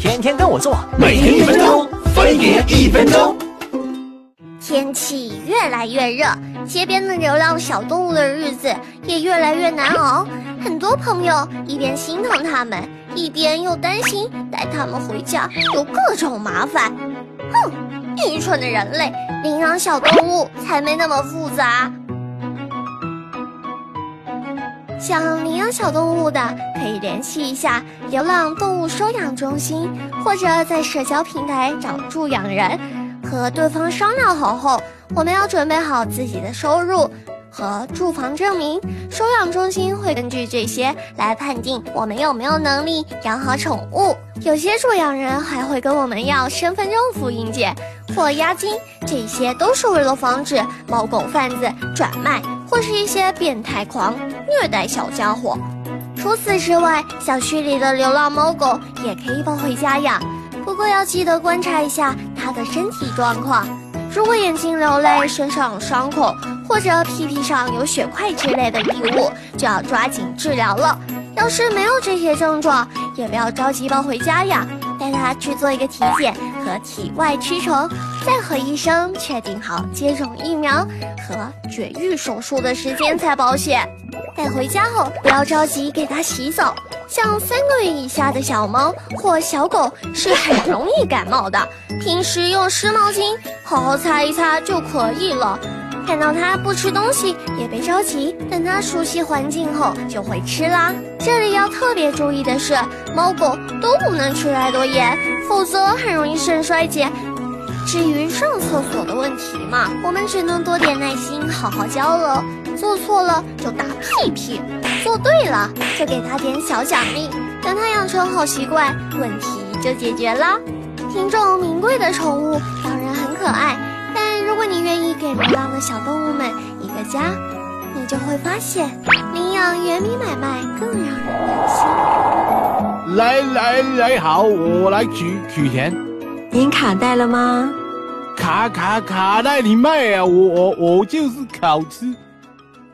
天天跟我做，每天一分钟，分别一分钟。天气越来越热，街边的流浪小动物的日子也越来越难熬。很多朋友一边心疼它们，一边又担心带它们回家有各种麻烦。哼，愚蠢的人类，领养小动物才没那么复杂。想领养小动物的，可以联系一下流浪动物收养中心，或者在社交平台找助养人，和对方商量好后，我们要准备好自己的收入和住房证明。收养中心会根据这些来判定我们有没有能力养好宠物。有些助养人还会跟我们要身份证复印件或押金，这些都是为了防止猫狗贩子转卖。或是一些变态狂虐待小家伙。除此之外，小区里的流浪猫狗也可以抱回家养，不过要记得观察一下它的身体状况。如果眼睛流泪、身上有伤口，或者屁屁上有血块之类的异物，就要抓紧治疗了。要是没有这些症状，也不要着急抱回家养，带它去做一个体检和体外驱虫，再和医生确定好接种疫苗和绝育手术的时间才保险。带回家后不要着急给它洗澡，像三个月以下的小猫或小狗是很容易感冒的，平时用湿毛巾好好擦一擦就可以了。看到它不吃东西也别着急，等它熟悉环境后就会吃啦。这里要特别注意的是，猫狗都不能吃太多盐，否则很容易肾衰竭。至于上厕所的问题嘛，我们只能多点耐心，好好教了。做错了就打屁屁，做对了就给它点小奖励。等它养成好习惯，问题就解决了。品种名贵的宠物当然很可爱。如果你愿意给流浪的小动物们一个家，你就会发现领养远比买卖更让人暖心。来来来，好，我来取取钱。您卡带了吗？卡卡卡带你卖啊！我我我就是烤吃。